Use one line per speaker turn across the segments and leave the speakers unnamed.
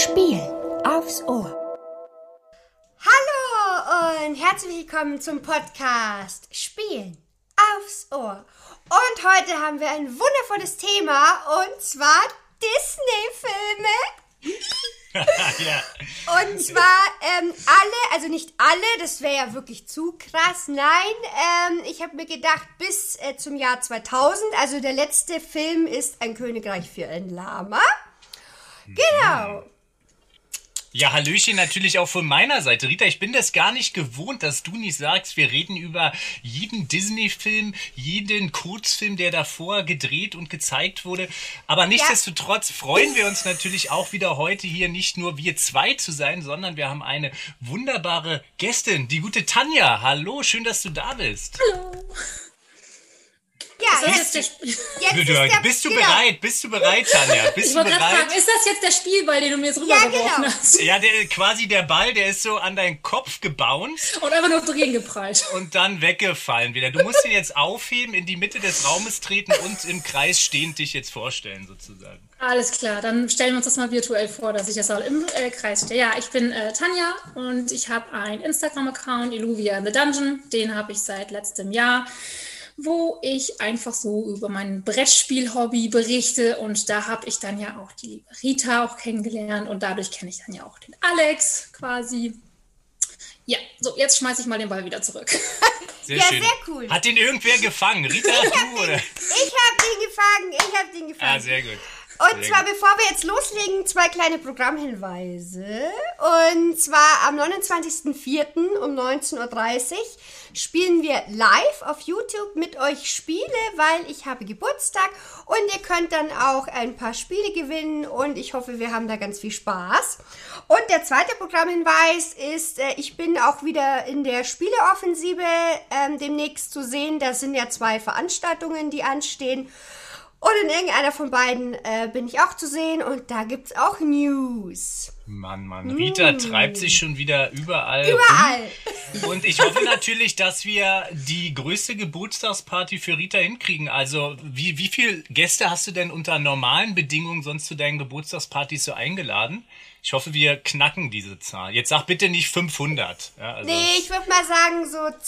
Spiel aufs Ohr.
Hallo und herzlich willkommen zum Podcast Spielen aufs Ohr. Und heute haben wir ein wundervolles Thema und zwar Disney-Filme.
ja.
Und zwar ähm, alle, also nicht alle, das wäre ja wirklich zu krass. Nein, ähm, ich habe mir gedacht, bis äh, zum Jahr 2000, also der letzte Film ist Ein Königreich für ein Lama. Genau.
Ja, Hallöchen natürlich auch von meiner Seite. Rita, ich bin das gar nicht gewohnt, dass du nicht sagst, wir reden über jeden Disney-Film, jeden Kurzfilm, der davor gedreht und gezeigt wurde. Aber nichtsdestotrotz freuen wir uns natürlich auch wieder heute hier nicht nur wir zwei zu sein, sondern wir haben eine wunderbare Gästin, die gute Tanja. Hallo, schön, dass du da bist.
Hallo.
Ja,
Ist das
jetzt,
jetzt der,
jetzt
bist du
genau.
bereit? Bist du bereit, Tanja? Bist
ich
du
wollte gerade
bereit?
fragen, ist das jetzt der Spielball, den du mir jetzt rübergeworfen
genau.
hast?
Ja, der, quasi der Ball, der ist so an deinen Kopf gebounced.
Und einfach nur dagegen geprallt.
und dann weggefallen wieder. Du musst ihn jetzt aufheben, in die Mitte des Raumes treten und im Kreis stehend dich jetzt vorstellen, sozusagen.
Alles klar, dann stellen wir uns das mal virtuell vor, dass ich das auch im äh, Kreis stehe. Ja, ich bin äh, Tanja und ich habe einen Instagram-Account, Illuvia in the Dungeon. Den habe ich seit letztem Jahr, wo ich einfach so über mein Brettspiel-Hobby berichte. Und da habe ich dann ja auch die liebe Rita auch kennengelernt und dadurch kenne ich dann ja auch den Alex quasi. Ja, so, jetzt schmeiße ich mal den Ball wieder zurück.
Sehr
Ja,
schön.
sehr cool.
Hat den irgendwer gefangen? Rita, du oder?
Ich habe den gefangen, ich habe den gefangen.
Ah, sehr gut.
Und
Sehr
zwar,
gut.
bevor wir jetzt loslegen, zwei kleine Programmhinweise. Und zwar am 29.04. um 19.30 Uhr spielen wir live auf YouTube mit euch Spiele, weil ich habe Geburtstag. Und ihr könnt dann auch ein paar Spiele gewinnen und ich hoffe, wir haben da ganz viel Spaß. Und der zweite Programmhinweis ist, äh, ich bin auch wieder in der Spieleoffensive ähm, demnächst zu sehen. Da sind ja zwei Veranstaltungen, die anstehen. Und in irgendeiner von beiden äh, bin ich auch zu sehen und da gibt's auch News.
Mann, Mann. Rita treibt sich schon wieder überall.
Mm. Überall.
Rum. Und ich hoffe natürlich, dass wir die größte Geburtstagsparty für Rita hinkriegen. Also, wie, wie viele Gäste hast du denn unter normalen Bedingungen sonst zu deinen Geburtstagspartys so eingeladen? Ich hoffe, wir knacken diese Zahl. Jetzt sag bitte nicht 500. Ja, also
Nee, ich würde mal sagen so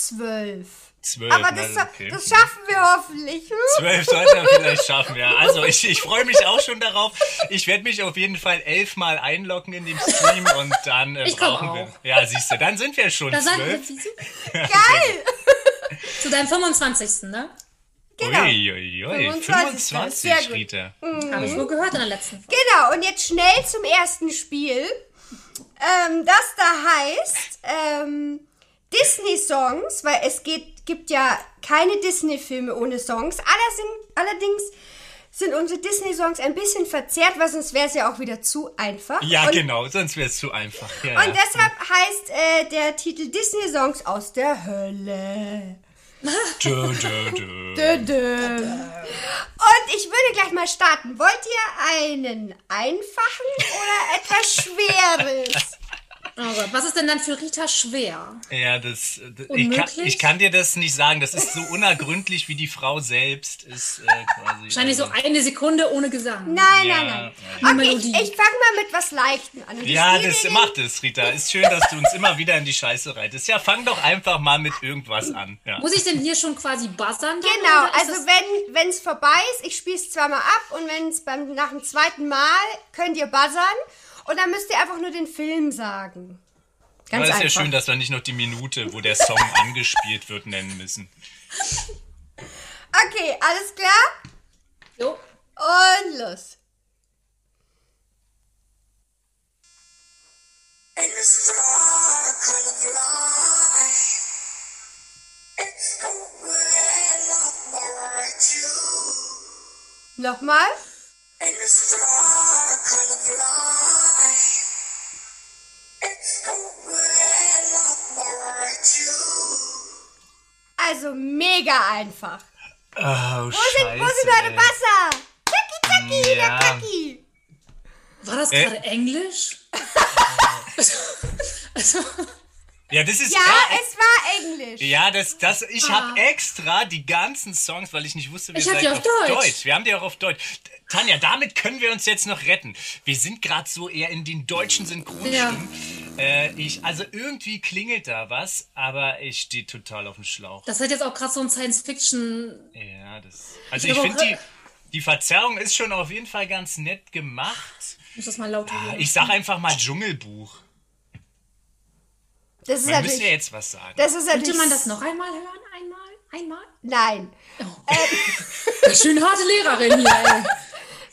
zwölf.
12.
Aber das,
okay.
das schaffen wir hoffentlich.
Zwölf sollten wir vielleicht schaffen, ja. Also ich, ich freue mich auch schon darauf. Ich werde mich auf jeden Fall elfmal einloggen in dem Stream und dann äh, brauchen wir. Ja, siehst du, dann sind wir schon
Da
zwölf.
Geil.
zu deinem 25. ne?
Genau.
Uiuiui,
25,
25,
sehr gut.
Rita.
Habe ich wohl gehört in der letzten Folge.
Genau, und jetzt schnell zum ersten Spiel. Ähm, das da heißt ähm, Disney-Songs, weil es geht, gibt ja keine Disney-Filme ohne Songs. Allerdings, sind unsere Disney-Songs ein bisschen verzerrt, weil sonst wäre es ja auch wieder zu einfach.
Ja,
und,
genau, sonst wäre es zu einfach. Ja,
Und
ja.
deshalb heißt äh, der Titel Disney-Songs aus der Hölle.
Dö, dö, dö.
Dö, dö. Und ich würde gleich mal starten. Wollt ihr einen einfachen oder etwas schweres?
Gott, was ist denn dann für Rita schwer?
Ja, das, das ich, kann,
Unmöglich?
ich kann dir das nicht sagen. Das ist so unergründlich wie die Frau selbst ist äh, quasi.
Wahrscheinlich so
also,
eine Sekunde ohne Gesang.
Nein,
Ja,
nein, nein.
ja.
Okay, ich, ich fange mal mit was Leichtem an. Ich
Ja, das
den-
macht es, Rita. Ist schön, dass du uns immer wieder in die Scheiße reitest. Ja, fang doch einfach mal mit irgendwas an. Ja.
Muss ich denn hier schon quasi buzzern?
Genau, also wenn wenn es vorbei ist, ich spiele es zweimal ab und wenn es beim nach dem zweiten Mal könnt ihr buzzern und dann müsst ihr einfach nur den Film sagen. Ganz
Aber es ist ja schön, dass wir nicht noch die Minute, wo der Song angespielt wird, nennen müssen.
Okay, alles klar?
Jo.
Und los.
In the sparkle of life, it's the will of virtue.
Nochmal.
In the sparkle of life,
Also mega einfach.
Oh,
Wo sind, wo sind eure Wasser? Zacki, zacki,
Ja.
der Kacki.
War das
Äh.
gerade Englisch? also,
Ja, das ist
Ja,
ja,
es war Englisch.
ja, das, das, ich
Ah.
habe extra die ganzen Songs, weil ich nicht wusste, wie
Ich
seid
die auf Deutsch.
Wir haben die auch auf Deutsch. Tanja, damit können wir uns jetzt noch retten. Wir sind gerade so eher in den deutschen Synchronstimmen. Äh, ich, also irgendwie klingelt da was, aber ich stehe total auf dem Schlauch.
Das hat jetzt auch gerade so ein Science-Fiction.
Ja, das. Also
Ich
ich finde die, die Verzerrung ist schon auf jeden Fall ganz nett gemacht.
Ich muss das mal laut
Ah. Ich sag einfach mal Dschungelbuch.
Das ist
Man müsste ja jetzt was sagen.
Das ist.
Könnte man das noch einmal hören? Einmal? Einmal?
Nein.
Schön harte Lehrerin hier, ey.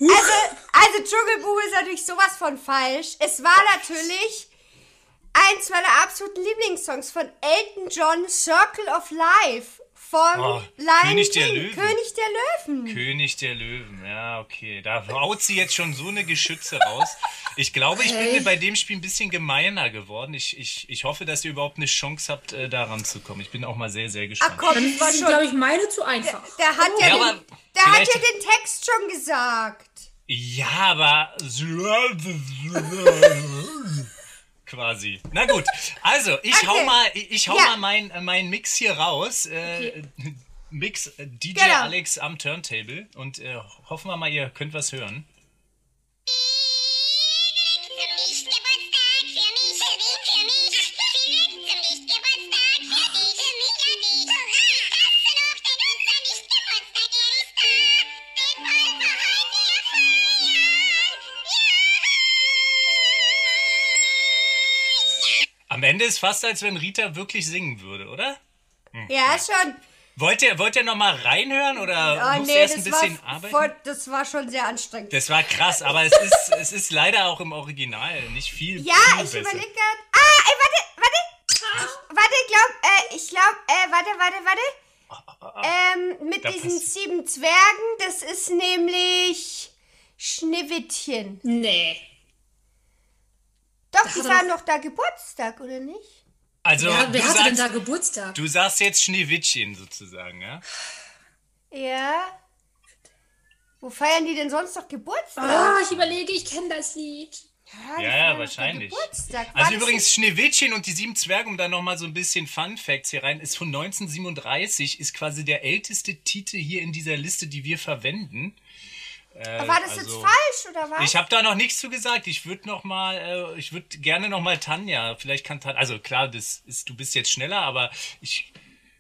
Also, also Dschungelbuch ist natürlich sowas von falsch. Es war natürlich eins meiner absoluten Lieblingssongs von Elton John, Circle of Life. Von
Oh,
Lion
König der
King,
Löwen.
König der Löwen.
König der Löwen, ja, okay. Da haut sie jetzt schon so eine Geschütze raus. Ich glaube, ich bin mir bei dem Spiel ein bisschen gemeiner geworden. Ich, ich, ich hoffe, dass ihr überhaupt eine Chance habt, äh, da ranzukommen. Ich bin auch mal sehr, sehr
Ach
gespannt.
komm,
Dann
das war schon.
glaube ich, meine zu einfach.
Der hat ja,
Ja,
den, der hat ja den Text schon gesagt.
Ja, aber. Quasi. Na gut, also ich
Okay.
hau mal, ich hau
Ja.
mal meinen äh, mein Mix hier raus. Äh, Mix äh, DJ
Genau.
Alex am Turntable und äh, hoffen wir mal, ihr könnt was hören. Ende ist fast, als wenn Rita wirklich singen würde, oder?
Ja, schon.
Wollt ihr, wollt ihr noch mal reinhören oder
Oh
muss
nee,
erst ein
das
bisschen
war,
arbeiten?
voll, das war schon sehr anstrengend.
Das war krass, aber es ist, es ist leider auch im Original nicht viel.
Ja,
viel
ich
besser.
überlege gerade. Ah, ey, warte, warte. Warte, ich glaube, äh, ich glaube, äh, warte, warte, warte. Ähm, mit
Da
diesen
pass-
sieben Zwergen, das ist nämlich Schneewittchen.
Nee.
Doch, die feiern doch da Geburtstag, oder nicht?
Also,
Ja,
du,
wer hatte denn
sagst,
da Geburtstag?
du sagst jetzt Schneewittchen sozusagen, ja?
Ja. Wo feiern die denn sonst noch Geburtstag?
Ah, ich überlege, ich kenne das Lied.
Ja, ja,
da
wahrscheinlich. Also übrigens, Schneewittchen und die sieben Zwerge, um da nochmal so ein bisschen Fun Facts hier rein, ist von 1937, ist quasi der älteste Titel hier in dieser Liste, die wir verwenden. Äh,
War das
also-
jetzt falsch, oder was?
Ich habe da noch nichts zu gesagt. Ich würde noch mal, äh, ich würde gerne noch mal Tanja. Vielleicht kann Tanja, also klar, das ist, du bist jetzt schneller, aber ich,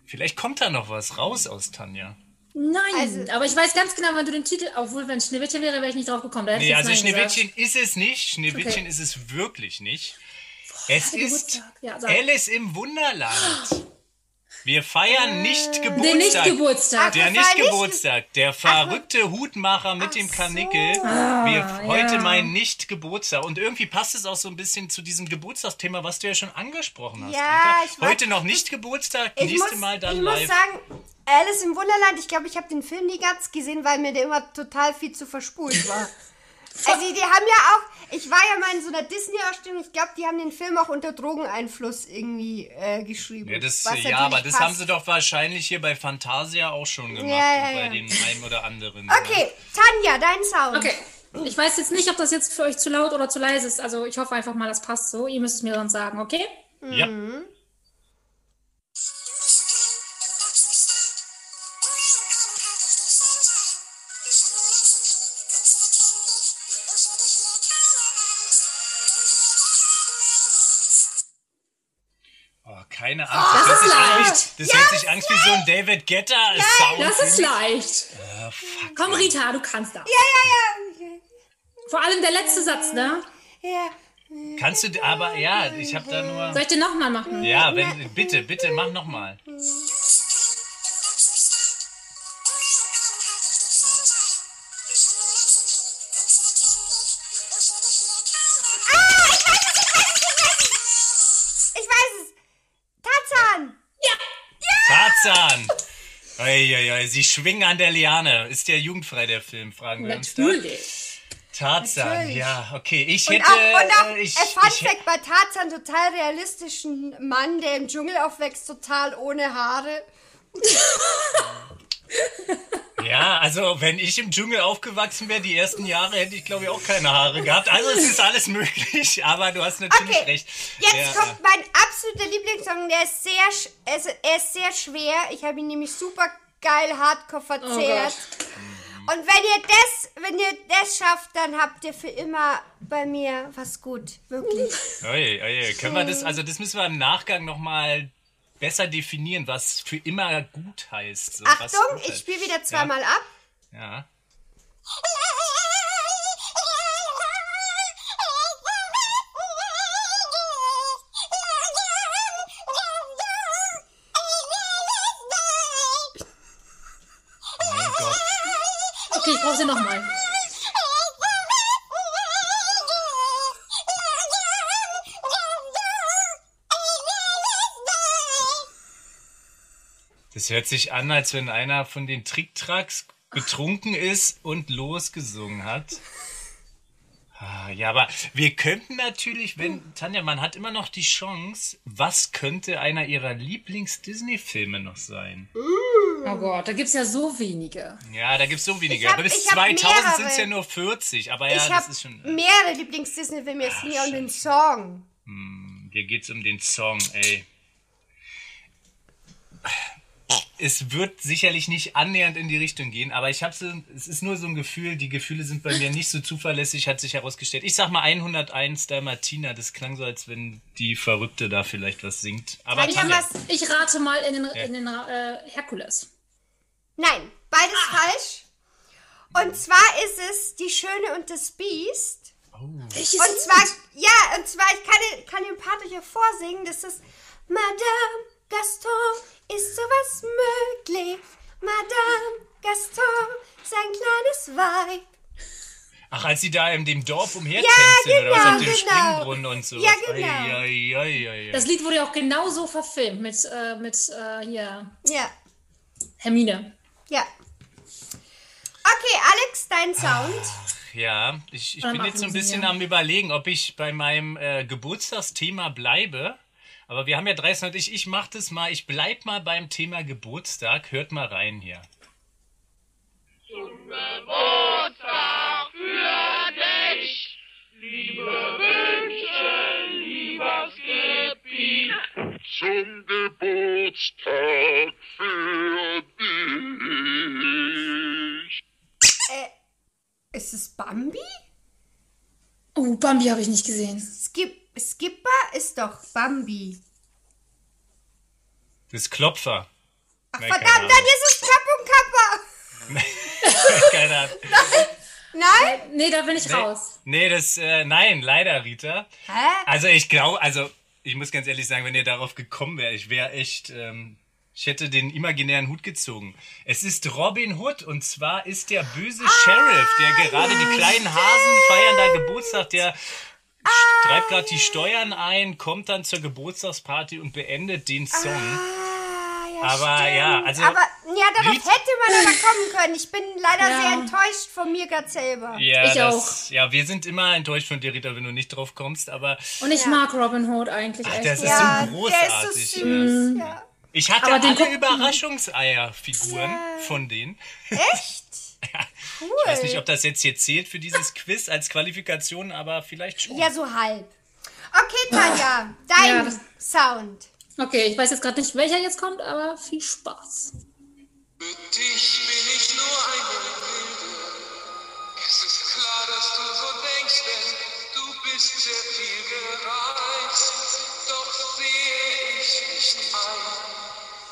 vielleicht kommt da noch was raus aus Tanja.
Nein,
Also-
aber ich weiß ganz genau, wann du den Titel, obwohl, wenn Schneewittchen wäre, wäre ich nicht drauf gekommen. Da
Nee, also
Nein gesagt.
Schneewittchen ist es nicht. Schneewittchen
Okay.
ist es wirklich nicht. Es
der
ist
Geburtstag. Ja, sag.
Alice im Wunderland. Wir feiern nicht
Der
Geburtstag.
Nicht-Geburtstag.
Der
Ach,
nicht
nicht-
Geburtstag, der verrückte Hutmacher mit dem
so.
Karnickel.
Ah,
Wir, heute mein nicht Geburtstag. Und irgendwie passt es auch so ein bisschen zu diesem Geburtstagsthema, was du ja schon angesprochen hast.
Ja, ich weiß-
Heute noch nicht Geburtstag,
ich
nächste
muss,
Mal dann
ich
live.
muss sagen, Alice im Wunderland, ich glaube, ich habe den Film nie ganz gesehen, weil mir der immer total viel zu verspult war. also die haben ja auch, ich war ja mal in so einer Disney-Ausstellung, ich glaube, die haben den Film auch unter Drogeneinfluss irgendwie äh, geschrieben.
ja, das, ja, aber das
passt.
haben sie doch wahrscheinlich hier bei Fantasia auch schon gemacht.
Ja, ja,
und bei
ja.
dem einen oder anderen.
Okay, Tanja, dein Sound.
Okay. Ich weiß jetzt nicht, ob das jetzt für euch zu laut oder zu leise ist. Also ich hoffe einfach mal, das passt so. Ihr müsst es mir sonst sagen, okay?
Ja. Oh, keine Angst. Das, hört sich an, wie- das hört sich an wie so ein David Guetta Sound.
Das ist leicht.
Ah, fuck,
Komm,
Mann.
Rita, du kannst das.
Ja, ja, ja.
Vor allem der letzte Satz, ne?
ja.
Kannst du, aber ja, ich habe da nur.
Soll ich den nochmal machen?
Ja, wenn, bitte, bitte, mach nochmal.
Ich
Eieiei, sie schwingen an der Liane. Ist ja jugendfrei, der Film, fragen wir uns.
Natürlich.
Tarzan,
Natürlich.
ja, okay. Ich
Und
hätte.
auch, und auch
äh, ich,
äh, Fun
ich,
Fact bei Tarzan, total realistischen Mann, der im Dschungel aufwächst, total ohne Haare.
Ja, also wenn ich im Dschungel aufgewachsen wäre, die ersten Jahre hätte ich glaube ich auch keine Haare gehabt. Also es ist alles möglich, aber du hast natürlich
Okay,
recht.
jetzt
Ja,
kommt mein absoluter Lieblingssong, der ist sehr, also er ist sehr schwer. Ich habe ihn nämlich super geil hardcore verzehrt. Und wenn ihr das, wenn ihr das schafft, dann habt ihr für immer bei mir was gut. Wirklich.
Oje, oje. Können wir das, also das müssen wir im Nachgang nochmal besser definieren, was für immer gut heißt. So, was
Achtung,
gut
ich spiele wieder zweimal ab.
Ja. Mein Gott.
Okay, ich brauche sie nochmal.
Hört sich an, als wenn einer von den Tricktracks betrunken ist und losgesungen hat. Ah, Ja, aber wir könnten natürlich, wenn, Tanja, man hat immer noch die Chance, was könnte einer ihrer Lieblings-Disney-Filme noch sein?
Oh Gott, da gibt es ja so wenige.
Ja, da gibt's so wenige.
Hab-
aber bis
ich hab
2000 sind es ja nur 40. Aber ja,
ich
das
habe
ist schon.
mehrere Lieblings-Disney-Filme. Es ging ja um den Song.
Hier geht's um den Song, ey. Es wird sicherlich nicht annähernd in die Richtung gehen, aber ich habe so, es ist nur so ein Gefühl, die Gefühle sind bei mir nicht so zuverlässig, hat sich herausgestellt. Ich sag mal 101 der Martina, das klang so, als wenn die Verrückte da vielleicht was singt. Aber
ich was-
Ich rate mal in den, in den äh, Herkules.
Nein, beides
Ah.
falsch. Und zwar ist es Die Schöne und das Biest.
Welches
Und zwar, ja, und zwar, ich kann, kann den Part euch ja vorsingen. Das ist Madame Gaston, ist sowas möglich? Madame Gaston, sein kleines Weib.
ach, als sie da in dem Dorf
Ja,
umhertänzen oder was
genau,
auf dem
genau.
Springbrunnen und so.
Ja, genau.
Ai, ai, ai, ai, ai.
Das Lied wurde ja auch genauso verfilmt mit, äh, mit äh, hier,
Ja,
Hermine.
ja. Okay, Alex, dein Sound.
Ja, ich, ich bin jetzt so ein
Sie,
bisschen
ja.
am überlegen, ob ich bei meinem äh, Geburtstagsthema bleibe. Aber wir haben ja 30 ich, ich mach das mal, ich bleib mal beim Thema Geburtstag. Hört mal rein hier.
Zum Geburtstag für dich.
Ist es Bambi?
Oh, Bambi habe ich nicht gesehen.
Doch Bambi.
Das ist Klopfer.
Ach,
Nein,
verdammt, dann ist es Kapp und Kappa.
Keine Ahnung.
Nein?
Nee, da bin ich raus.
Nee, das, äh, nein, leider, Rita.
Hä?
Also ich glaube, also ich muss ganz ehrlich sagen, wenn ihr darauf gekommen wäre, ich wäre echt, ähm, ich hätte den imaginären Hut gezogen. Es ist Robin Hood und zwar ist der böse Sheriff, der gerade die kleinen Hasen feiern da Geburtstag, der treibt gerade die Steuern ein, kommt dann zur Geburtstagsparty und beendet den Song.
Ah, ja,
Aber
stimmt.
ja, also-
Aber ja, darauf
Riet-
hätte man aber kommen können. Ich bin leider
Ja.
sehr enttäuscht von mir gerade selber.
Ja,
Ich
das, ja, wir sind immer enttäuscht von dir, Rita, wenn du nicht drauf kommst, aber
Und ich mag Robin Hood eigentlich
Ach,
echt.
das ist
Ja,
so
der
großartig.
ist so süß. Ja.
ich hatte
Aber
alle Überraschungseierfiguren von denen.
Echt? Cool.
Ich weiß nicht, ob das jetzt hier zählt für dieses Quiz als Qualifikation, aber vielleicht schon.
Ja, so halb. Okay, Tanja, dein
Ja,
Sound.
Okay, ich weiß jetzt gerade nicht, welcher jetzt kommt, aber viel Spaß.
Für dich bin ich nur ein Wilde. Es ist klar, dass du so denkst, denn du bist sehr viel gereist. Doch sehe ich nicht ein,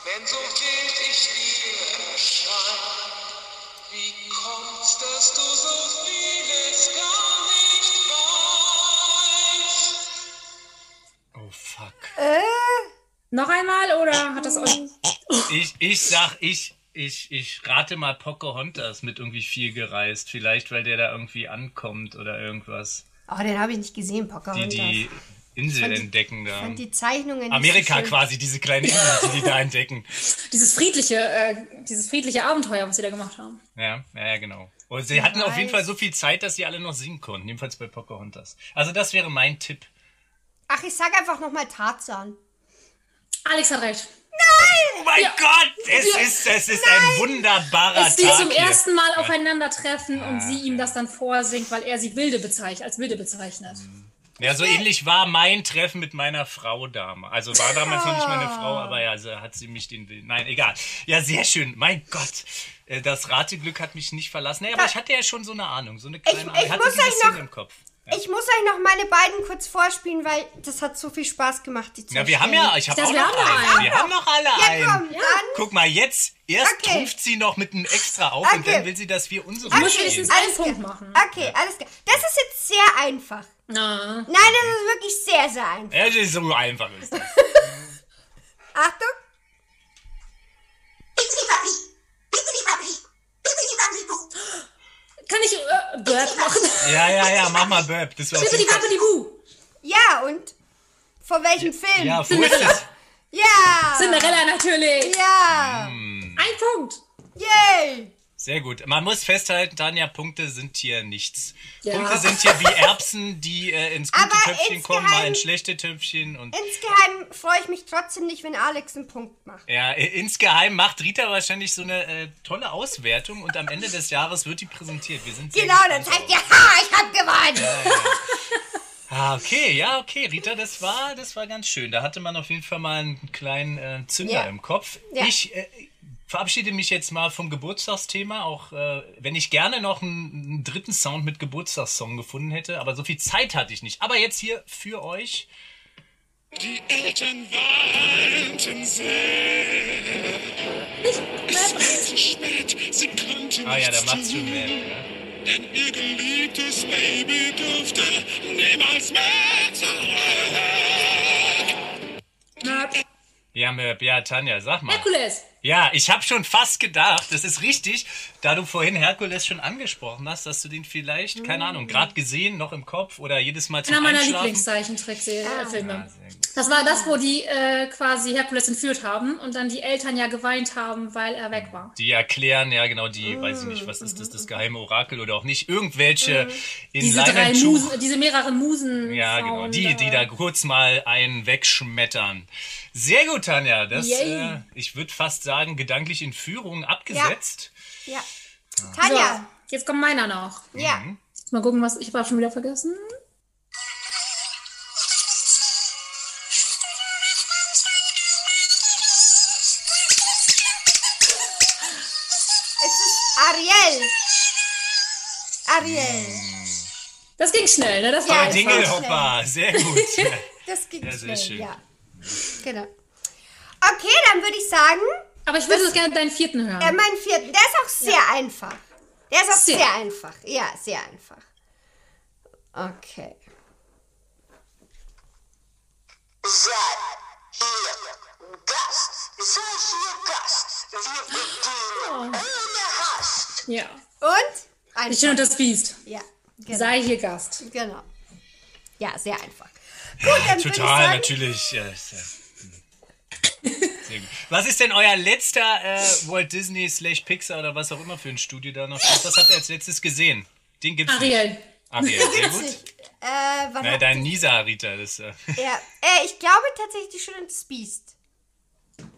wenn so wild ich dir erscheine.
Noch einmal oder hat das euch.
Ich, ich sag, ich, ich, ich rate mal Pocahontas mit irgendwie viel gereist. Vielleicht, weil der da irgendwie ankommt oder irgendwas.
Oh, den habe ich nicht gesehen,
Die
Pocahontas.
die Insel
die-
entdecken da.
Und die Zeichnungen.
Amerika
so
quasi, diese kleine Insel, die die da entdecken.
Dieses friedliche, äh, dieses friedliche Abenteuer, was sie da gemacht haben.
Ja, ja, ja, genau. Und sie hatten auf jeden
weiß.
Fall so viel Zeit, dass sie alle noch singen konnten. Jedenfalls bei Pocahontas. Also das wäre mein Tipp.
Ach, ich sag einfach nochmal Tarzan.
Alex hat recht.
Oh mein
Ja.
Gott, es
Ja.
ist, es ist ein wunderbarer
Als die
Tag
zum
hier.
ersten Mal aufeinandertreffen und sie ihm das dann vorsingt, weil er sie wilde bezeichnet, als wilde bezeichnet.
Ja, so ähnlich war mein Treffen mit meiner Frau damals. Also war damals noch nicht meine Frau, aber ja, so hat sie mich den Willen. Nein, egal. Ja, sehr schön. Mein Gott. Äh, Das Rateglück hat mich nicht verlassen. Nee, aber ich hatte ja schon so eine Ahnung, so eine kleine
ich
Ahnung. hatte
muss euch noch-
im Kopf.
Ich muss euch noch meine beiden kurz vorspielen, weil das hat so viel Spaß gemacht, die zu
Ja, wir haben ja, ich habe
Das-
auch
wir
noch
haben noch
einen.
einen.
Wir haben noch alle
Ja,
einen.
komm, dann.
Guck mal, jetzt, erst
Okay.
trumpft sie noch mit einem extra auf und
Okay.
dann will sie, dass wir unsere
musst
spielen.
wenigstens
Alles
einen Punkt
klar.
machen.
Okay, alles klar. Das ist jetzt sehr einfach.
Na,
Nein, das ist wirklich sehr, sehr einfach.
Ja, das ist so einfach ist das.
Achtung.
Kann ich äh, Bird machen?
Ja, ja, ja, mach mal Burp. Das war jeden Fall-
Babbidi Boo.
Ja, und von welchem Film?
Ja, es?
Ja.
Cinderella natürlich.
Ja.
Hm.
Ein Punkt.
Yay.
Sehr gut. Man muss festhalten, Tanja, Punkte sind hier nichts.
Ja.
Punkte sind hier wie Erbsen, die äh, ins gute
Aber
Töpfchen kommen, mal ins schlechte Töpfchen. Und
Insgeheim freue ich mich trotzdem nicht, wenn Alex einen Punkt macht.
ja, insgeheim macht Rita wahrscheinlich so eine äh, tolle Auswertung und am Ende des Jahres wird die präsentiert. Wir sind
Genau, dann zeigt ihr, ha, ich hab gewonnen.
Ah, okay, ja, okay, Rita, das war, das war ganz schön. Da hatte man auf jeden Fall mal einen kleinen äh, Zünder
Ja.
im Kopf.
Ja.
Ich äh, verabschiede mich jetzt mal vom Geburtstagsthema, auch äh, wenn ich gerne noch einen, einen dritten Sound mit Geburtstagssong gefunden hätte, aber so viel Zeit hatte ich nicht. Aber jetzt hier für euch.
Die Eltern weinten sehr. Es war zu spät, sie konnten
Ah ja, macht's schon
tun.
mehr. Ja.
Denn ihr geliebtes Baby durfte niemals mehr zurück.
Nerd.
Ja, ja, Tanja, sag mal.
Herkules.
Ja, ich habe schon fast gedacht, das ist richtig, da du vorhin Herkules schon angesprochen hast, dass du den vielleicht, keine Ahnung, gerade gesehen, noch im Kopf oder jedes Mal zum
Einer meiner. Lieblingszeichentrickfilme.
Ah.
Das war das, wo die äh, quasi Herkules entführt haben und dann die Eltern ja geweint haben, weil er weg war.
Die erklären, ja genau, die, weiß ich nicht, was ist das, das geheime Orakel oder auch nicht, irgendwelche in
Diese drei. Musen, diese mehreren Musen.
Ja, genau, die, die da kurz mal einen wegschmettern. Sehr gut, Tanja, das, äh, ich würde fast sagen, gedanklich in Führung abgesetzt.
Ja.
So,
Tanja.
jetzt kommt meiner noch.
Ja.
Mhm.
Mal gucken, was ich habe schon wieder vergessen.
Es ist Ariel. Ariel.
Das ging schnell, ne? Das war
Ja.
Dingelhopper, sehr gut.
Das ging
Ja, sehr
schnell,
schön.
ja. Genau. Okay, dann würde ich sagen,
Aber ich würde das gerne deinen vierten hören.
äh, mein vierten, der ist auch sehr einfach. Der ist auch sehr.
Sehr.
einfach. Ja, sehr einfach. Okay.
Sei hier Gast, sei hier Gast. Wir bedienen ohne Hass.
ja.
Und?
Die Schön und
Einfach.
das Biest.
Ja, genau.
Sei hier Gast.
genau. Ja, sehr einfach. Gut, dann würde ich
Total,
sagen,
natürlich. Ja, ja-. Was ist denn euer letzter äh, Walt Disney slash Pixar oder was auch immer für ein Studio da noch ist? Was habt ihr als letztes gesehen? Den gibt's nicht.
Ariel.
Ariel, sehr gut.
äh,
Na,
hat
dein Nisa, Rita. Das, äh.
Ja, äh, ich glaube tatsächlich die Schöne und das Biest.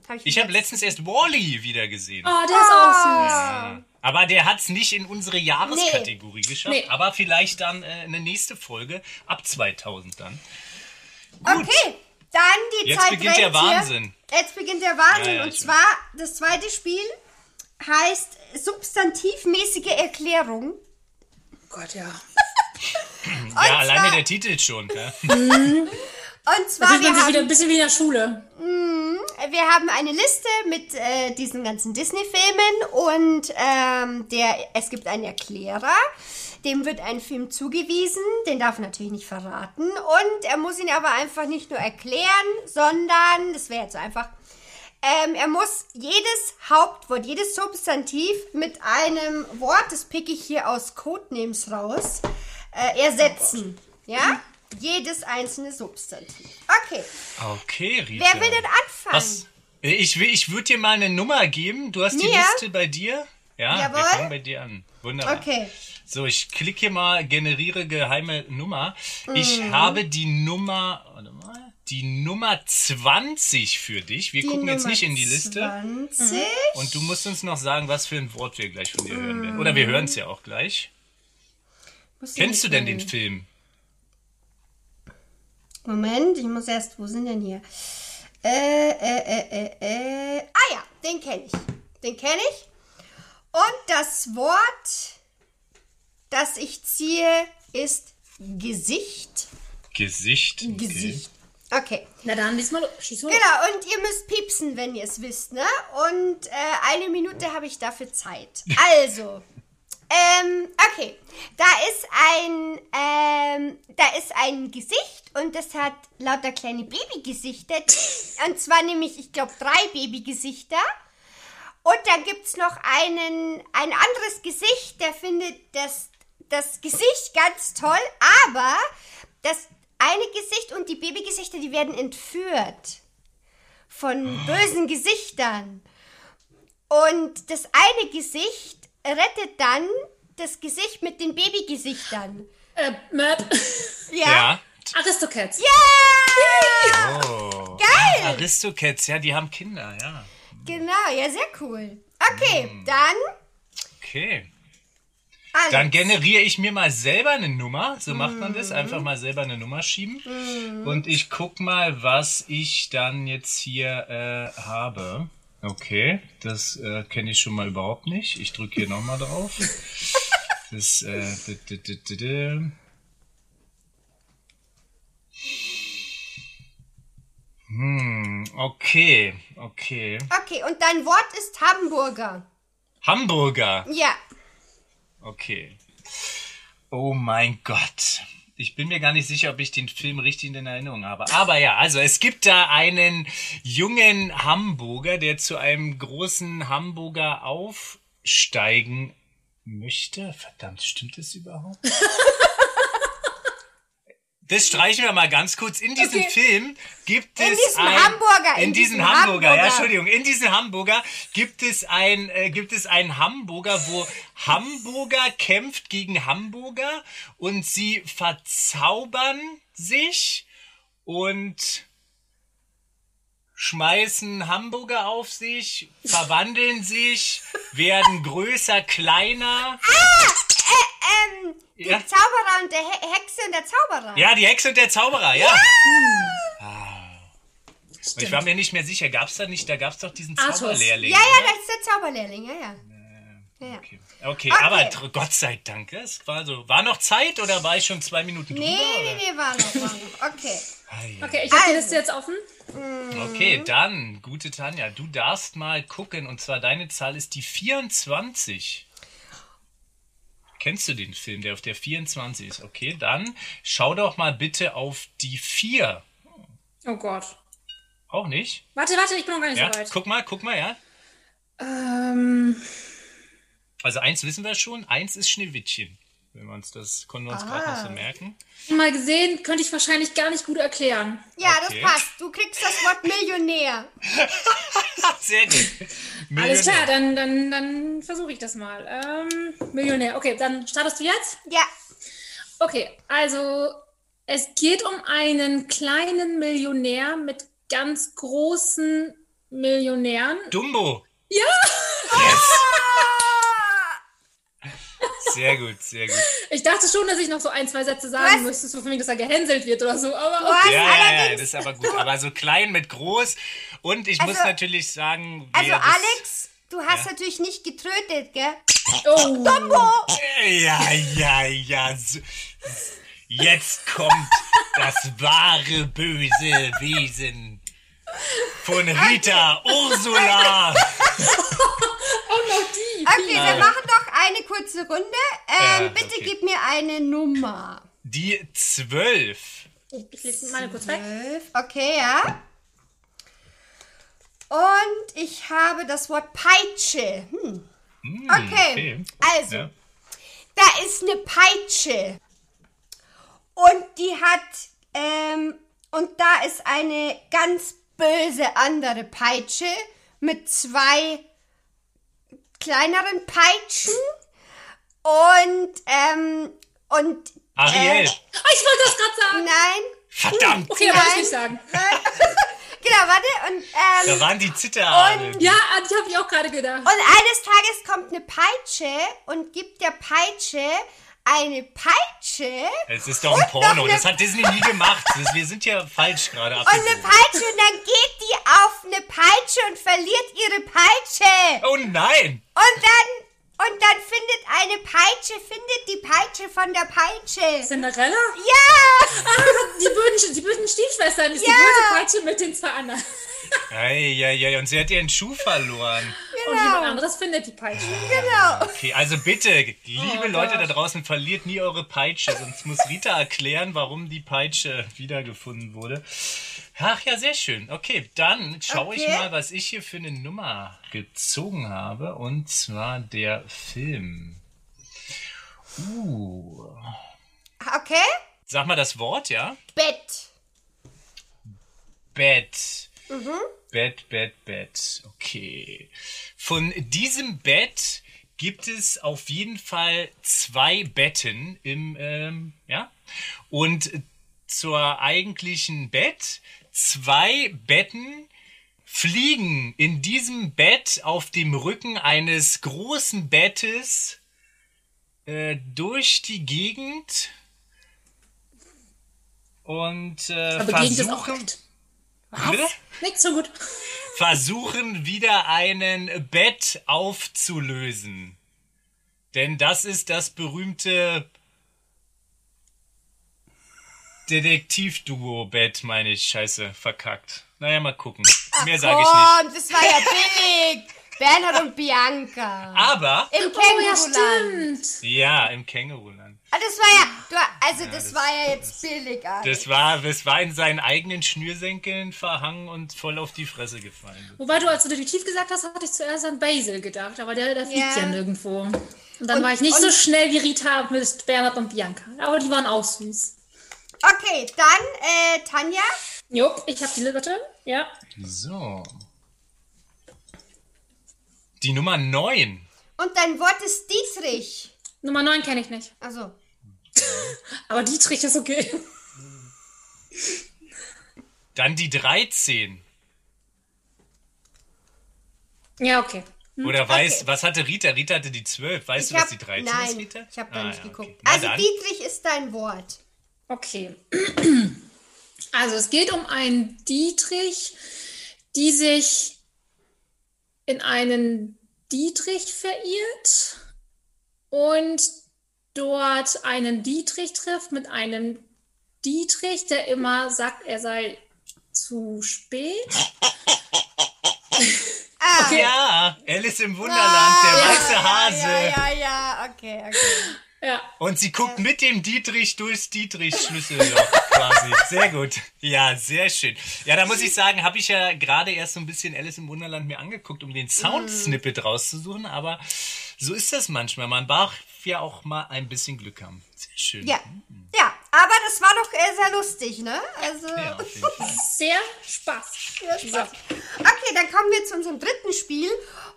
Hab
Ich habe letztens erst Wally wieder gesehen.
Oh, der ist auch süß.
Aber der hat's nicht in unsere Jahreskategorie geschafft.
Nee.
Aber vielleicht dann äh, eine nächste Folge ab 2000 dann.
Okay, dann die
Jetzt
Zeit
beginnt der
rennt hier.
Wahnsinn.
Jetzt beginnt der Wahnsinn.
Ja, ja,
und zwar, das zweite Spiel heißt substantivmäßige Erklärung.
Gott, ja.
ja,
zwar-
alleine der Titel schon. Ja?
Und
Da
zwar,
fühlt
wir
man sich wieder
haben,
ein bisschen wie in der Schule.
wir haben eine Liste mit äh, diesen ganzen Disney-Filmen und ähm, der, es gibt einen Erklärer. Dem wird ein Film zugewiesen, den darf er natürlich nicht verraten. Und er muss ihn aber einfach nicht nur erklären, sondern, das wäre jetzt so einfach, ähm, er muss jedes Hauptwort, jedes Substantiv mit einem Wort, das picke ich hier aus Codenames raus, äh, ersetzen. ja? Jedes einzelne Substantiv. Okay.
Okay, Rita.
Wer will denn anfangen?
Was? Ich, will- ich würde dir mal eine Nummer geben. Du hast die
Mir?
Liste bei dir. Ja,
Jawohl.
wir fangen bei dir an. Wunderbar.
Okay.
So, ich klicke hier mal, generiere geheime Nummer. Ich
Mhm.
habe die Nummer, warte mal, die Nummer 20 für dich. Wir
Die
gucken jetzt
Nummer
nicht in die Liste.
20.
Und du musst uns noch sagen, was für ein Wort wir gleich von dir hören werden. Oder wir hören es ja auch gleich.
Muss ich
Kennst du denn den. Film?
Moment, ich muss erst, wo sind denn hier? Äh, äh, äh, äh, äh. Ah ja, den kenne ich. Den kenne ich. Und das Wort, das ich ziehe, ist Gesicht.
Gesicht. Okay.
Gesicht. Okay.
Na dann, diesmal schieß los.
Genau, und ihr müsst piepsen, wenn ihr es wisst, ne? Und äh, eine Minute habe ich dafür Zeit. Also, ähm, okay. Da ist ein, ähm, da ist ein Gesicht und das hat lauter kleine Babygesichter. Und zwar nämlich, ich glaube, drei Babygesichter. Und dann gibt es noch einen, ein anderes Gesicht, der findet das, das Gesicht ganz toll, aber das eine Gesicht und die Babygesichter, die werden entführt von bösen Gesichtern. Und das eine Gesicht rettet dann das Gesicht mit den Babygesichtern.
Äh, Möp.
Ja?
Ja.
Aristocats.
Ja!
Oh.
Geil!
Aristocats, ja, die haben Kinder, ja.
Genau, ja, sehr cool. Okay, dann.
Okay.
Alex.
Dann generiere ich mir mal selber eine Nummer. So macht man das. Einfach mal selber eine Nummer schieben. Und ich guck mal, was ich dann jetzt hier äh, habe. Okay, das äh, kenne ich schon mal überhaupt nicht. Ich drücke hier nochmal drauf. Das, äh, d- d- d- d- d- Hm, okay, okay.
Okay, und dein Wort ist Hamburger.
Hamburger.
Ja.
Okay. Oh mein Gott. Ich bin mir gar nicht sicher, ob ich den Film richtig in Erinnerung habe. Aber ja, also es gibt da einen jungen Hamburger, der zu einem großen Hamburger aufsteigen möchte. Verdammt, stimmt das überhaupt? Das streichen wir mal ganz kurz. In diesem
Okay.
Film gibt
In
es
diesem
ein,
Hamburger,
in,
in
diesem
diesem
Hamburger, ja,
Hamburger.
Entschuldigung, in diesem Hamburger gibt es ein äh, gibt es einen Hamburger, wo Hamburger kämpft gegen Hamburger und sie verzaubern sich und schmeißen Hamburger auf sich, verwandeln sich, werden größer, kleiner.
Ähm,
Ja.
die Zauberer und der He Hexe und der Zauberer.
Ja, die Hexe und der Zauberer, ja. Ah. Und ich war mir nicht mehr sicher, gab's da nicht, da gab's doch diesen
Athos.
Zauberlehrling.
Ja, ja,
oder?
das ist der Zauberlehrling, ja, ja. ja, ja.
Okay, okay, aber tr- Gott sei Dank, es war so. War noch Zeit oder war ich schon zwei Minuten drüber?
Nee,
oder?
nee, nee, war noch, war noch. Okay.
Ei, ei.
Okay, ich habe die
Also.
Liste jetzt offen.
Okay, dann, gute Tanja, du darfst mal gucken, und zwar deine Zahl ist die 24. Kennst du den Film, der auf der 24 ist? Okay, dann schau doch mal bitte auf die 4.
Oh Gott.
Auch nicht?
Warte, warte, ich bin noch gar nicht
Ja,
so weit.
guck mal, guck mal, ja.
Ähm,
Also eins wissen wir schon, eins ist Schneewittchen. Wenn wir uns das, konnten wir uns gerade noch
Ah.
so merken.
mal gesehen, könnte ich wahrscheinlich gar nicht gut erklären.
Ja,
Okay.
das passt. Du kriegst das Wort Millionär.
Sehr gut.
Alles
Millionär.
klar, dann, dann, dann versuche ich das mal. Ähm, Millionär. Okay, dann startest du jetzt?
Ja.
Okay, also es geht um einen kleinen Millionär mit ganz großen Millionären.
Dumbo.
Ja!
Yes. Sehr gut, sehr gut.
Ich dachte schon, dass ich noch so ein, zwei Sätze sagen
Was?
müsste, so von mir, dass er gehänselt wird oder so, aber
hast
Ja, ja, ja, das ist aber gut. Aber so klein mit groß. Und ich muss
Also-
natürlich sagen,
Also, Alex, du hast
Ja.
natürlich nicht getrötet, gell?
oh,
Ja, ja, ja. So, jetzt kommt das wahre böse Wesen von Rita Ursula.
oh noch die.
Okay, wir machen doch eine kurze Runde. Ähm,
Ja,
bitte
okay.
gib mir eine Nummer.
Die zwölf.
Ich lese meine kurz weg.
Zwölf. Okay, ja. Und ich habe das Wort Peitsche. Hm. Okay.
okay.
Also,
Ja.
da ist eine Peitsche. Und die hat, ähm, und da ist eine ganz böse andere Peitsche mit zwei kleineren Peitschen. Und, ähm, und,
Ariel.
Äh,
Ah, ich wollte das gerade sagen.
nein.
Verdammt.
Okay, dann wollte ich
Nein.
nicht sagen.
Genau, warte. Und,
Da
ähm,
waren die Zitterahnen.
Ja, ich habe ich auch gerade gedacht.
und eines Tages kommt eine Peitsche und gibt der Peitsche eine Peitsche
Es ist doch ein Porno. Das hat Disney nie gemacht. Das, wir sind ja falsch gerade
und eine. Peitsche und dann geht die auf eine Peitsche und verliert ihre Peitsche.
Oh nein!
Und dann und dann findet eine Peitsche, findet die Peitsche von der Peitsche.
Cinderella?
Ja!
Ah, die bösen, die bösen Stiefschwestern ist die
Ja.
böse Peitsche mit den zwei anderen.
Eieiei, und sie hat ihren Schuh verloren.
Und jemand anderes findet die Peitsche.
Genau.
Okay, also bitte, liebe
Oh
Leute
Gott.
da draußen, verliert nie eure Peitsche, sonst muss Rita erklären, warum die Peitsche wiedergefunden wurde. Ach ja, sehr schön. Okay, dann schaue ich
Okay.
mal, was ich hier für eine Nummer gezogen habe. Und zwar der Film. Uh.
Okay?
Sag mal das Wort, ja?
Bett.
Bett. Bett, Bett, Bett. Okay. Von diesem Bett gibt es auf jeden Fall zwei Betten im, ähm, ja. Und zur eigentlichen Bett zwei Betten fliegen in diesem Bett auf dem Rücken eines großen Bettes äh, durch die Gegend und äh,
Aber Gegend ist auch
versuchen, Bitte?
Nicht so gut.
versuchen wieder einen Bett aufzulösen. Denn das ist das berühmte Detektivduo-Bett, meine ich. Scheiße, verkackt. Naja, mal gucken. Mehr sage ich nicht.
Das war ja billig. Bernhard und Bianca.
Aber,
Im
Oh ja, stimmt.
ja, im Känguruland.
Ah, das war ja, du, also das, war ja jetzt billig, Alex.
Das war, das war in seinen eigenen Schnürsenkeln verhangen und voll auf die Fresse gefallen.
Wobei du als du Detektiv gesagt hast, hatte ich zuerst an Basil gedacht, aber der, der fliegt
Ja.
ja, nirgendwo. Und dann
Und-
war ich nicht so schnell wie Rita mit Bernhard und Bianca. Aber die waren auch süß.
Okay, dann, äh, Tanja.
Jupp, ich hab die bitte. Ja.
So. Die Nummer 9.
Und dein Wort ist Dietrich.
Nummer 9 kenne ich nicht.
Also,
Aber Dietrich ist okay.
Dann die 13.
Ja, okay.
Oder weiß,
okay.
was hatte Rita? Rita hatte die 12. Weißt
ich
du,
hab,
was die 13
nein,
ist, Rita?
ich habe da
Ah,
nicht
ja,
geguckt.
okay.
Also
dann.
Dietrich ist dein Wort.
Okay. Also es geht um einen Dietrich, die sich in einen Dietrich verirrt und dort einen Dietrich trifft mit einem Dietrich, der immer sagt, er sei zu spät.
Ah,
Ja, Alice im Wunderland, der weiße Hase.
Ja, ja, ja, okay, okay.
Ja,
Und sie guckt mit dem Dietrich durchs Dietrichs Schlüsselloch quasi. Sehr gut. Ja, sehr schön. Ja, da muss ich sagen, habe ich ja gerade erst so ein bisschen Alice im Wunderland mir angeguckt, um den Soundsnippet rauszusuchen. Aber so ist das manchmal. Man darf ja auch mal ein bisschen Glück haben. Sehr schön.
Ja, ja, aber das war doch äh, sehr lustig, ne? Also,
Ja, auf jeden Fall.
sehr Spaß.
Ja, Spaß. Okay, dann kommen wir zu unserem dritten Spiel.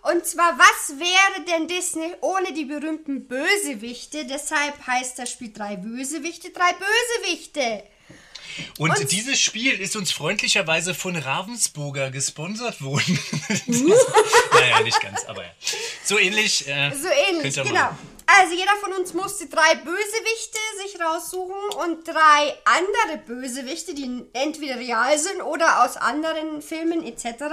Und zwar, was wäre denn Disney ohne die berühmten Bösewichte? Deshalb heißt das Spiel drei Bösewichte, drei Bösewichte.
Und,
Und-
dieses Spiel ist uns freundlicherweise von Ravensburger gesponsert worden. naja, nicht ganz, aber ja. So ähnlich. Äh,
So ähnlich, genau.
machen.
Also jeder von uns musste drei Bösewichte sich raussuchen und drei andere Bösewichte, die entweder real sind oder aus anderen Filmen etc.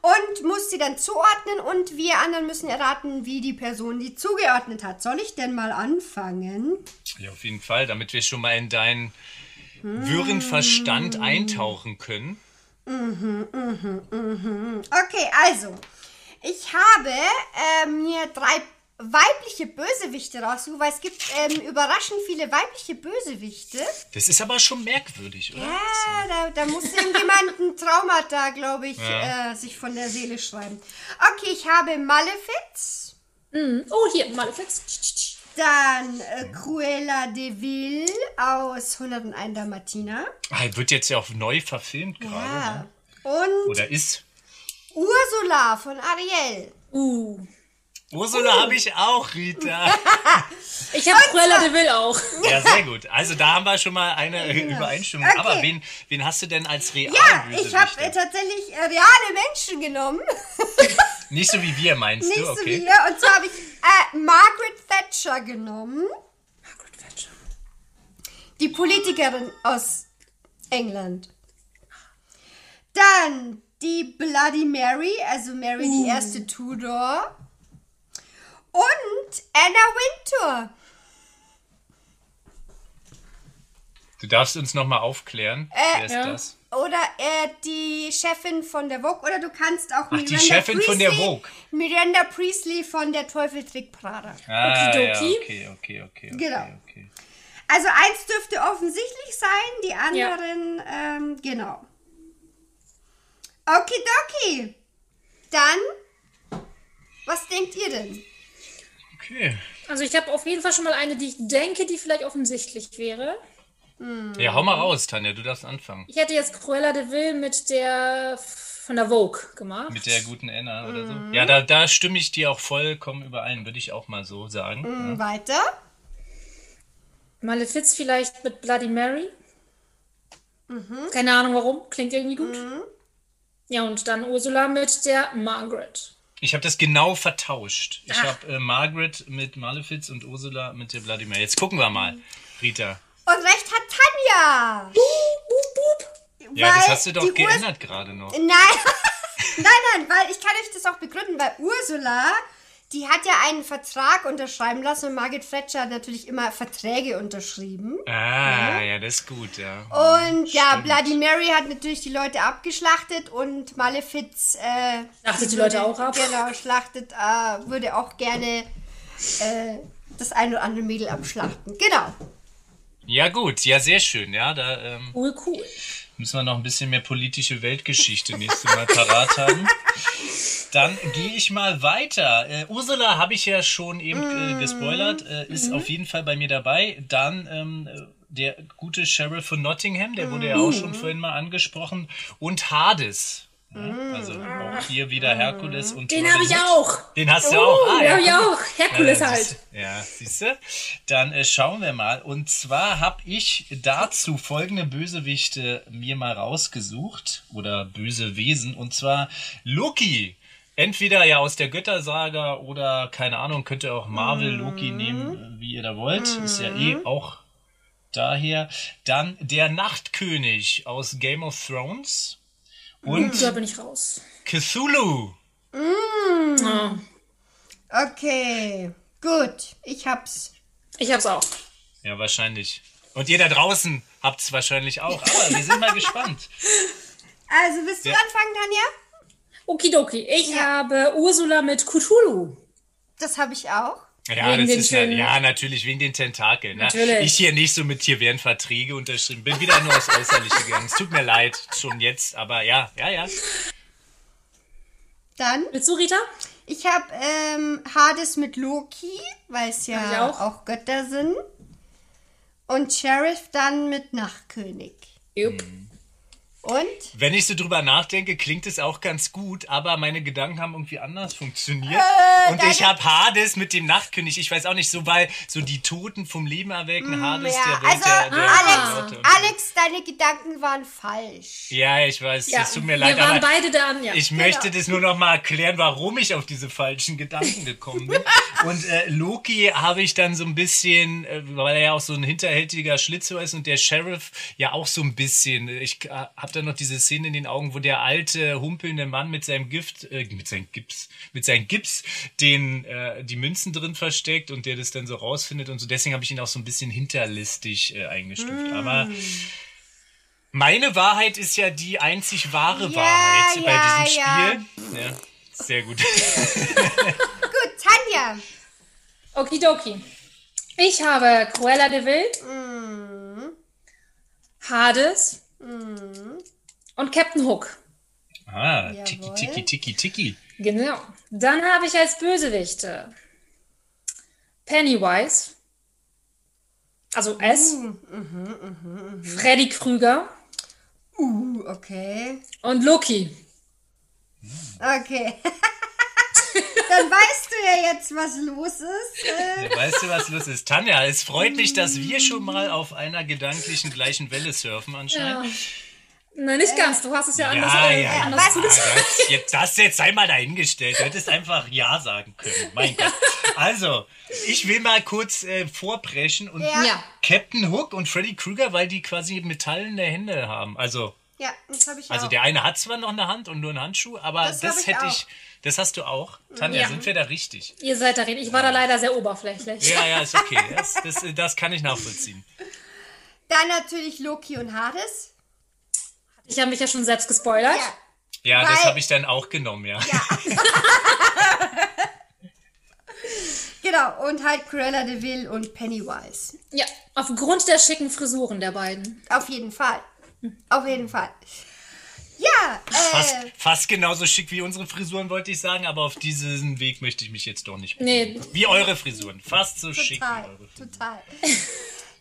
Und muss sie dann zuordnen und wir anderen müssen erraten, wie die Person die zugeordnet hat. Soll ich denn mal anfangen?
Ja, auf jeden Fall, damit wir schon mal in deinen wirren Verstand eintauchen können.
Okay, also, ich habe ähm, mir drei weibliche Bösewichte rausgesucht, weil es gibt ähm, überraschend viele weibliche Bösewichte.
Das ist aber schon merkwürdig, oder?
Ja, da, da muss irgendjemand ein Traumata, glaube ich,
Ja.
äh, sich von der Seele schreiben. Okay, ich habe Malefiz,
Oh, hier, Malefiz.
dann äh, Cruella de Vil aus 101 Dalmatiner.
Ah, wird jetzt ja auch neu verfilmt gerade.
Ja.
ne?
Und
Oder ist.
Ursula von Ariel.
Uh.
Ursula habe ich auch, Rita.
Ich habe Cruella de Vil auch.
ja, sehr gut. Also da haben wir schon mal eine äh, Übereinstimmung.
Okay.
Aber wen, wen hast du denn als real
Ja, ich habe äh, tatsächlich äh, reale Menschen genommen.
Nicht so wie wir, meinst
Nicht
du?
so
Okay.
viele. Und zwar habe ich äh, Margaret Thatcher genommen. Die Politikerin aus England. Dann die Bloody Mary, also Mary die erste Tudor. Und Anna Wintour.
Du darfst uns nochmal aufklären. Wer ist
ja.
das?
Oder äh, die Chefin von der Vogue. Oder du kannst auch
Ach, die Chefin von der Vogue.
Miranda Priestley von der Teufel trägt Prada.
Ah, ja,
Okidoki.
okay, okay, okay. okay
Genau.
Okay.
Also eins dürfte offensichtlich sein, die anderen, ähm, genau. Okidoki. Dann, was denkt ihr denn?
Okay.
Also ich habe auf jeden Fall schon mal eine, die ich denke, die vielleicht offensichtlich wäre.
Ja, hau mal raus, Tanja, du darfst anfangen.
Ich hätte jetzt Cruella de Vil mit der von der Vogue gemacht.
Mit der guten Anna oder so. Ja, da, da stimme ich dir auch vollkommen überein, würde ich auch mal so sagen.
Hm, Weiter.
Malefiz vielleicht mit Bloody Mary. Keine Ahnung warum, klingt irgendwie gut. Ja, und dann Ursula mit der Margaret.
Ich habe das genau vertauscht. Ich habe äh, Margaret mit Malefiz und Ursula mit der Bloody Mary. Jetzt gucken wir mal, Rita.
Und recht hat Tanja.
Ja, das
Weil
hast du doch geändert gerade noch.
Nein, nein, nein, weil ich kann euch das auch begründen, weil Ursula, die hat ja einen Vertrag unterschreiben lassen und Margaret Fletcher hat natürlich immer Verträge unterschrieben.
Ah, ja, das ist gut, ja.
Und ja, Bloody Mary hat natürlich die Leute abgeschlachtet und Malefiz äh,
Schlachtet die Leute auch ab.
Genau, schlachtet, äh, würde auch gerne äh, das ein oder andere Mädel abschlachten. Genau.
Ja, gut, ja, sehr schön, ja. Da ähm,
Cool, cool.
müssen wir noch ein bisschen mehr politische Weltgeschichte nächstes Mal parat haben. Dann gehe ich mal weiter. Äh, Ursula habe ich ja schon eben äh, gespoilert, äh, ist auf jeden Fall bei mir dabei. Dann ähm, äh, der gute Sheriff von Nottingham, der wurde ja auch schon vorhin mal angesprochen. Und Hades. Ja, also auch hier wieder Herkules und
Den habe ich auch.
Den hast du
Oh,
auch. Ah,
den
ja,
habe ich auch. Herkules
Ja,
halt.
Ja, siehst du? Dann äh, schauen wir mal. Und zwar habe ich dazu folgende Bösewichte mir mal rausgesucht. Oder böse Wesen. Und zwar Loki. Entweder ja aus der Göttersaga oder, keine Ahnung, könnt ihr auch Marvel Loki nehmen, wie ihr da wollt. Ist ja eh auch daher. Dann der Nachtkönig aus Game of Thrones. Und
Da bin ich raus.
Cthulhu.
Ah,
Okay. Gut. Ich hab's.
ich hab's auch.
Ja, wahrscheinlich. Und ihr da draußen habt's wahrscheinlich auch. Aber wir sind mal gespannt.
Also, willst du
Ja.
anfangen, Tanja?
Okidoki. Ich
Ja.
habe Ursula mit Cthulhu.
Das habe ich auch.
Ja,
Wegen
das ist na, ja natürlich wegen den Tentakeln. Ne?
Natürlich.
Ich hier nicht so mit hier werden Verträge unterschrieben. Bin wieder nur aufs Äußerliche gegangen. Es tut mir leid, schon jetzt, aber ja, ja, ja.
Dann,
Willst du, Rita?
ich habe ähm, Hades mit Loki, weil es ja
auch.
auch. Götter sind. Und Sheriff dann mit Nachtkönig.
Jupp.
Und?
Wenn ich so drüber nachdenke, klingt es auch ganz gut, aber meine Gedanken haben irgendwie anders funktioniert.
Äh,
Und ich habe Hades mit dem Nachtkönig. Ich weiß auch nicht, so weil so die Toten vom Leben erwecken, Hades
Mm, Ja,
der Welt
also
der, der
Alex. Alex, deine Gedanken waren falsch.
Ja, ich weiß,
Ja,
es tut mir
wir
leid,
waren
aber
beide da an, ja.
Ich möchte das nur noch mal erklären, warum ich auf diese falschen Gedanken gekommen bin. Und äh, Loki habe ich dann so ein bisschen, äh, weil er ja auch so ein hinterhältiger Schlitzohr ist und der Sheriff ja auch so ein bisschen. Ich äh, habe dann noch diese Szene in den Augen, wo der alte humpelnde Mann mit seinem Gift, äh, mit seinem Gips, mit seinem Gips, den äh, die Münzen drin versteckt und der das dann so rausfindet und so. Deswegen habe ich ihn auch so ein bisschen hinterlistig äh, eingestuft. Aber meine Wahrheit ist ja die einzig wahre
Ja,
Wahrheit bei
ja,
diesem
ja.
Spiel. Ja, sehr gut.
Gut, Tanja.
Okidoki. Ich habe Cruella de Vil,
Mm.
Hades und Captain Hook.
Ah,
Jawohl.
tiki, tiki, tiki, tiki.
Genau. Dann habe ich als Bösewichte Pennywise, also S, Freddy Krüger
Uh, okay.
und Loki.
Okay. Dann weißt du ja jetzt, was los ist. Äh,
Ja, weißt du, was los ist? Tanja, es freut mich, dass wir schon mal auf einer gedanklichen gleichen Welle surfen anscheinend.
Nein, nicht ganz. Du hast es ja, anders,
Ja,
äh,
ja,
anders
ja.
zugetragen.
Das, jetzt, das jetzt einmal dahingestellt. Du hättest einfach Ja sagen können. Mein Gott. Also, ich will mal kurz äh, vorbrechen und
Ja.
Ja.
Captain Hook und Freddy Krueger, weil die quasi metallene Hände haben. Also,
Ja, das habe ich
also
auch.
der eine hat zwar noch eine Hand und nur einen Handschuh, aber
Das
das,
ich
hätte
auch.
ich. Das hast du auch. Tanja,
Ja.
sind wir da richtig?
Ihr seid darin. Ich war da leider sehr oberflächlich.
Ja, ja, ist okay. Das, das, das kann ich nachvollziehen.
Dann natürlich Loki und Hades.
Ich habe mich ja schon selbst gespoilert.
Ja.
Ja, das
Weil-
habe ich dann auch genommen, ja.
Genau, und halt Cruella de Vil und Pennywise.
Ja, aufgrund der schicken Frisuren der beiden.
Auf jeden Fall. Auf jeden Fall. Ja,
Fast,
äh,
fast genauso schick wie unsere Frisuren, wollte ich sagen, aber auf diesen Weg möchte ich mich jetzt doch nicht
Nee.
begeben. Wie eure Frisuren. Fast so schick wie
total,
eure Frisuren.
total.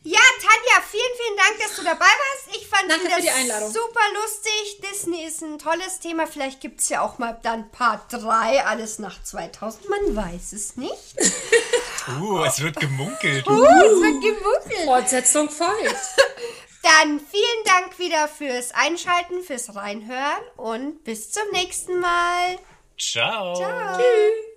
Ja, Tanja, vielen, vielen Dank, dass du dabei warst. Ich fand
Danke
wieder
für die Einladung.
super lustig. Disney ist ein tolles Thema. Vielleicht gibt es ja auch mal dann Part 3, alles nach 2000. Man weiß es nicht.
Uh, es wird gemunkelt.
Uh, es wird gemunkelt.
Fortsetzung folgt.
Dann vielen Dank wieder fürs Einschalten, fürs Reinhören und bis zum nächsten Mal.
Ciao.
Ciao.
Tschüss.